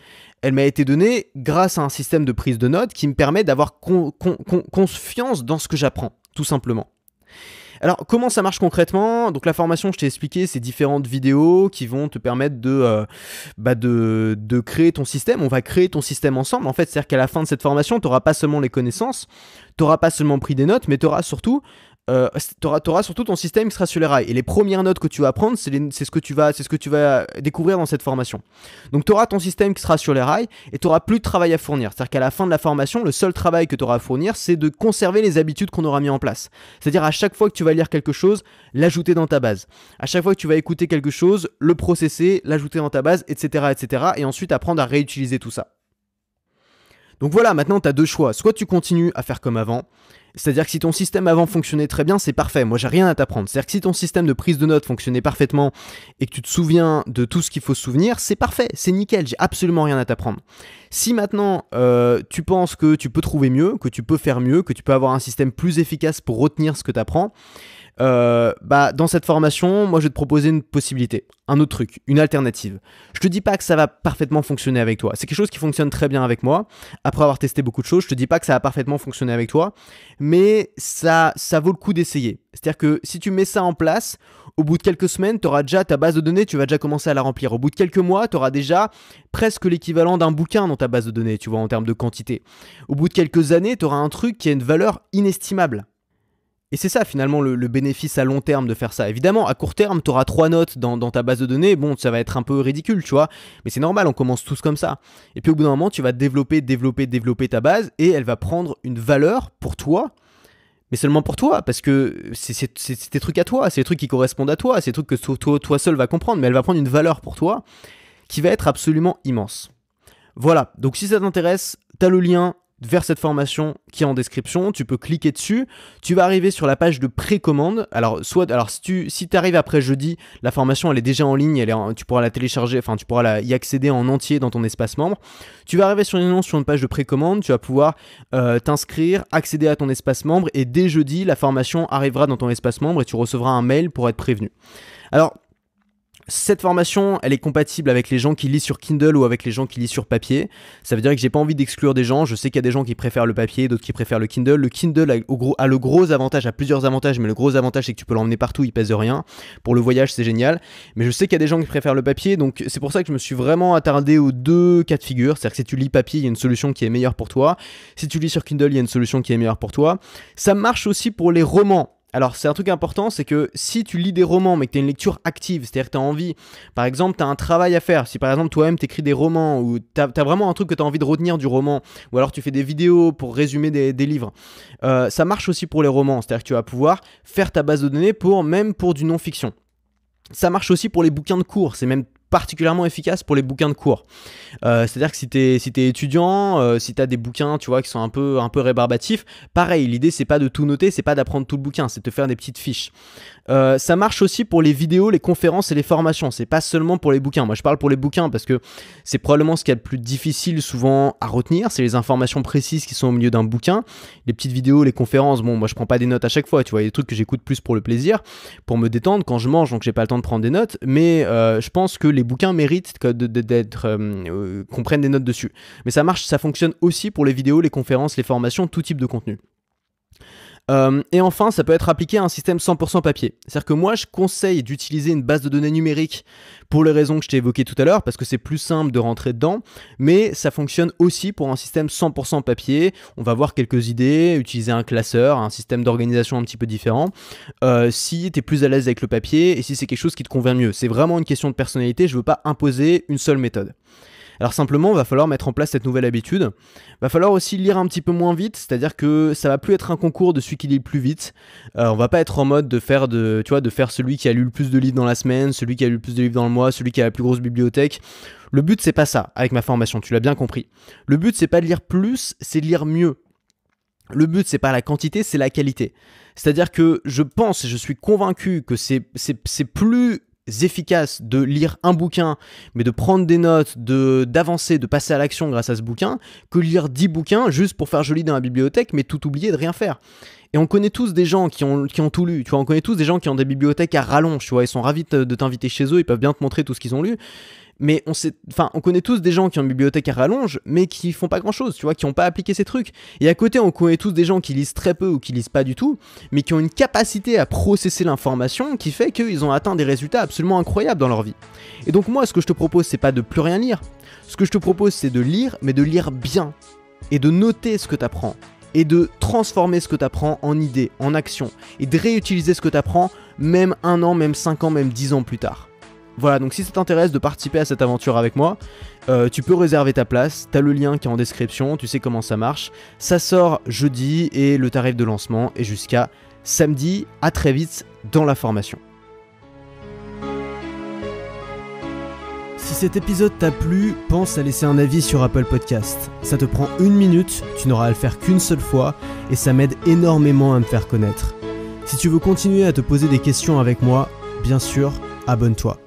Elle m'a été donnée grâce à un système de prise de notes qui me permet d'avoir confiance dans ce que j'apprends, tout simplement. Alors, comment ça marche concrètement? Donc, la formation, je t'ai expliqué, c'est différentes vidéos qui vont te permettre de, euh, bah de, de, créer ton système. On va créer ton système ensemble. En fait, c'est-à-dire qu'à la fin de cette formation, tu n'auras pas seulement les connaissances, tu n'auras pas seulement pris des notes, mais tu auras surtout euh, tu auras, surtout ton système qui sera sur les rails. Et les premières notes que tu vas prendre, c'est ce, que tu vas, ce que tu vas découvrir dans cette formation. Donc tu auras ton système qui sera sur les rails et tu plus de travail à fournir. C'est-à-dire qu'à la fin de la formation, le seul travail que tu auras à fournir, c'est de conserver les habitudes qu'on aura mis en place. C'est-à-dire à chaque fois que tu vas lire quelque chose, l'ajouter dans ta base. À chaque fois que tu vas écouter quelque chose, le processer, l'ajouter dans ta base, etc., etc. Et ensuite apprendre à réutiliser tout ça. Donc voilà, maintenant tu as deux choix. Soit tu continues à faire comme avant, c'est-à-dire que si ton système avant fonctionnait très bien, c'est parfait. Moi, j'ai rien à t'apprendre. C'est-à-dire que si ton système de prise de notes fonctionnait parfaitement et que tu te souviens de tout ce qu'il faut se souvenir, c'est parfait, c'est nickel. J'ai absolument rien à t'apprendre. Si maintenant euh, tu penses que tu peux trouver mieux, que tu peux faire mieux, que tu peux avoir un système plus efficace pour retenir ce que tu apprends, euh, bah, dans cette formation, moi je vais te proposer une possibilité, un autre truc, une alternative. Je te dis pas que ça va parfaitement fonctionner avec toi. C'est quelque chose qui fonctionne très bien avec moi. Après avoir testé beaucoup de choses, je te dis pas que ça va parfaitement fonctionner avec toi. mais ça, ça vaut le coup d'essayer. C'est-à-dire que si tu mets ça en place, au bout de quelques semaines, tu auras déjà ta base de données, tu vas déjà commencer à la remplir. Au bout de quelques mois, tu auras déjà presque l'équivalent d'un bouquin ta base de données, tu vois, en termes de quantité. Au bout de quelques années, tu auras un truc qui a une valeur inestimable. Et c'est ça finalement le, bénéfice à long terme de faire ça. Évidemment, à court terme, tu auras trois notes dans, ta base de données. Bon, ça va être un peu ridicule, tu vois. Mais c'est normal, on commence tous comme ça. Et puis au bout d'un moment, tu vas développer, développer, développer ta base et elle va prendre une valeur pour toi. Mais seulement pour toi, parce que c'est tes trucs à toi, c'est des trucs qui correspondent à toi, c'est des trucs que toi, toi seul va comprendre, mais elle va prendre une valeur pour toi qui va être absolument immense. Voilà, donc si ça t'intéresse, t'as le lien vers cette formation qui est en description, tu peux cliquer dessus, tu vas arriver sur la page de précommande. Alors soit alors si tu si arrives après jeudi, la formation elle est déjà en ligne, tu pourras la télécharger, enfin tu pourras y accéder en entier dans ton espace membre. Tu vas arriver sur une sur une page de précommande, tu vas pouvoir euh, t'inscrire, accéder à ton espace membre. Et dès jeudi, la formation arrivera dans ton espace membre et tu recevras un mail pour être prévenu. Alors cette formation, elle est compatible avec les gens qui lisent sur Kindle ou avec les gens qui lisent sur papier. Ça veut dire que j'ai pas envie d'exclure des gens. Je sais qu'il y a des gens qui préfèrent le papier, d'autres qui préfèrent le Kindle. Le Kindle a, le gros avantage, a plusieurs avantages, mais le gros avantage c'est que tu peux l'emmener partout, il pèse rien. Pour le voyage, c'est génial. Mais je sais qu'il y a des gens qui préfèrent le papier, donc c'est pour ça que je me suis vraiment attardé aux deux cas de figure. C'est-à-dire que si tu lis papier, il y a une solution qui est meilleure pour toi. Si tu lis sur Kindle, il y a une solution qui est meilleure pour toi. Ça marche aussi pour les romans. Alors, c'est un truc important, c'est que si tu lis des romans, mais que tu as une lecture active, c'est-à-dire que tu as envie, par exemple, tu as un travail à faire, si par exemple toi-même tu écris des romans, ou tu as, vraiment un truc que tu as envie de retenir du roman, ou alors tu fais des vidéos pour résumer des, livres, euh, ça marche aussi pour les romans, c'est-à-dire que tu vas pouvoir faire ta base de données pour même pour du non-fiction. Ça marche aussi pour les bouquins de cours, c'est même particulièrement efficace pour les bouquins de cours. Euh, c'est-à-dire que si tu es, étudiant, euh, si tu as des bouquins tu vois, qui sont un peu, un peu rébarbatifs, pareil, l'idée c'est pas de tout noter, c'est pas d'apprendre tout le bouquin, c'est de te faire des petites fiches. Euh, ça marche aussi pour les vidéos, les conférences et les formations, c'est pas seulement pour les bouquins. Moi je parle pour les bouquins parce que c'est probablement ce qui est le plus difficile souvent à retenir, c'est les informations précises qui sont au milieu d'un bouquin. Les petites vidéos, les conférences, bon, moi je prends pas des notes à chaque fois, tu vois, il y a des trucs que j'écoute plus pour le plaisir, pour me détendre quand je mange, donc j'ai pas le temps de prendre des notes, mais je pense que les bouquins méritent d'être euh, euh, qu'on prenne des notes dessus. Mais ça marche, ça fonctionne aussi pour les vidéos, les conférences, les formations, tout type de contenu. Euh, et enfin, ça peut être appliqué à un système 100% papier. C'est-à-dire que moi, je conseille d'utiliser une base de données numérique pour les raisons que je t'ai évoquées tout à l'heure, parce que c'est plus simple de rentrer dedans, mais ça fonctionne aussi pour un système 100% papier. On va voir quelques idées, utiliser un classeur, un système d'organisation un petit peu différent, euh, si tu es plus à l'aise avec le papier et si c'est quelque chose qui te convient mieux. C'est vraiment une question de personnalité, je veux pas imposer une seule méthode. Alors simplement, il va falloir mettre en place cette nouvelle habitude. Il va falloir aussi lire un petit peu moins vite, c'est-à-dire que ça va plus être un concours de celui qui lit le plus vite. Euh, on va pas être en mode de faire de, tu de faire celui qui a lu le plus de livres dans la semaine, celui qui a lu le plus de livres dans le mois, celui qui a la plus grosse bibliothèque. Le but c'est pas ça avec ma formation, tu l'as bien compris. Le but c'est pas de lire plus, c'est de lire mieux. Le but c'est pas la quantité, c'est la qualité. C'est-à-dire que je pense je suis convaincu que c'est plus efficace de lire un bouquin, mais de prendre des notes, de d'avancer, de passer à l'action grâce à ce bouquin, que lire 10 bouquins juste pour faire joli dans la bibliothèque, mais tout oublier de rien faire. Et on connaît tous des gens qui ont, qui ont tout lu, tu vois, on connaît tous des gens qui ont des bibliothèques à rallonge, tu vois, ils sont ravis de t'inviter chez eux, ils peuvent bien te montrer tout ce qu'ils ont lu, mais on sait, enfin, on connaît tous des gens qui ont une bibliothèque à rallonge, mais qui font pas grand chose, tu vois, qui ont pas appliqué ces trucs. Et à côté, on connaît tous des gens qui lisent très peu ou qui lisent pas du tout, mais qui ont une capacité à processer l'information qui fait qu'ils ont atteint des résultats absolument incroyables dans leur vie. Et donc, moi, ce que je te propose, c'est pas de plus rien lire. Ce que je te propose, c'est de lire, mais de lire bien. Et de noter ce que tu apprends. Et de transformer ce que tu apprends en idées, en actions. Et de réutiliser ce que tu apprends, même un an, même cinq ans, même dix ans plus tard. Voilà, donc si ça t'intéresse de participer à cette aventure avec moi, euh, tu peux réserver ta place, t'as le lien qui est en description, tu sais comment ça marche. Ça sort jeudi et le tarif de lancement est jusqu'à samedi. À très vite dans la formation. Si cet épisode t'a plu, pense à laisser un avis sur Apple Podcast. Ça te prend une minute, tu n'auras à le faire qu'une seule fois et ça m'aide énormément à me faire connaître. Si tu veux continuer à te poser des questions avec moi, bien sûr, abonne-toi.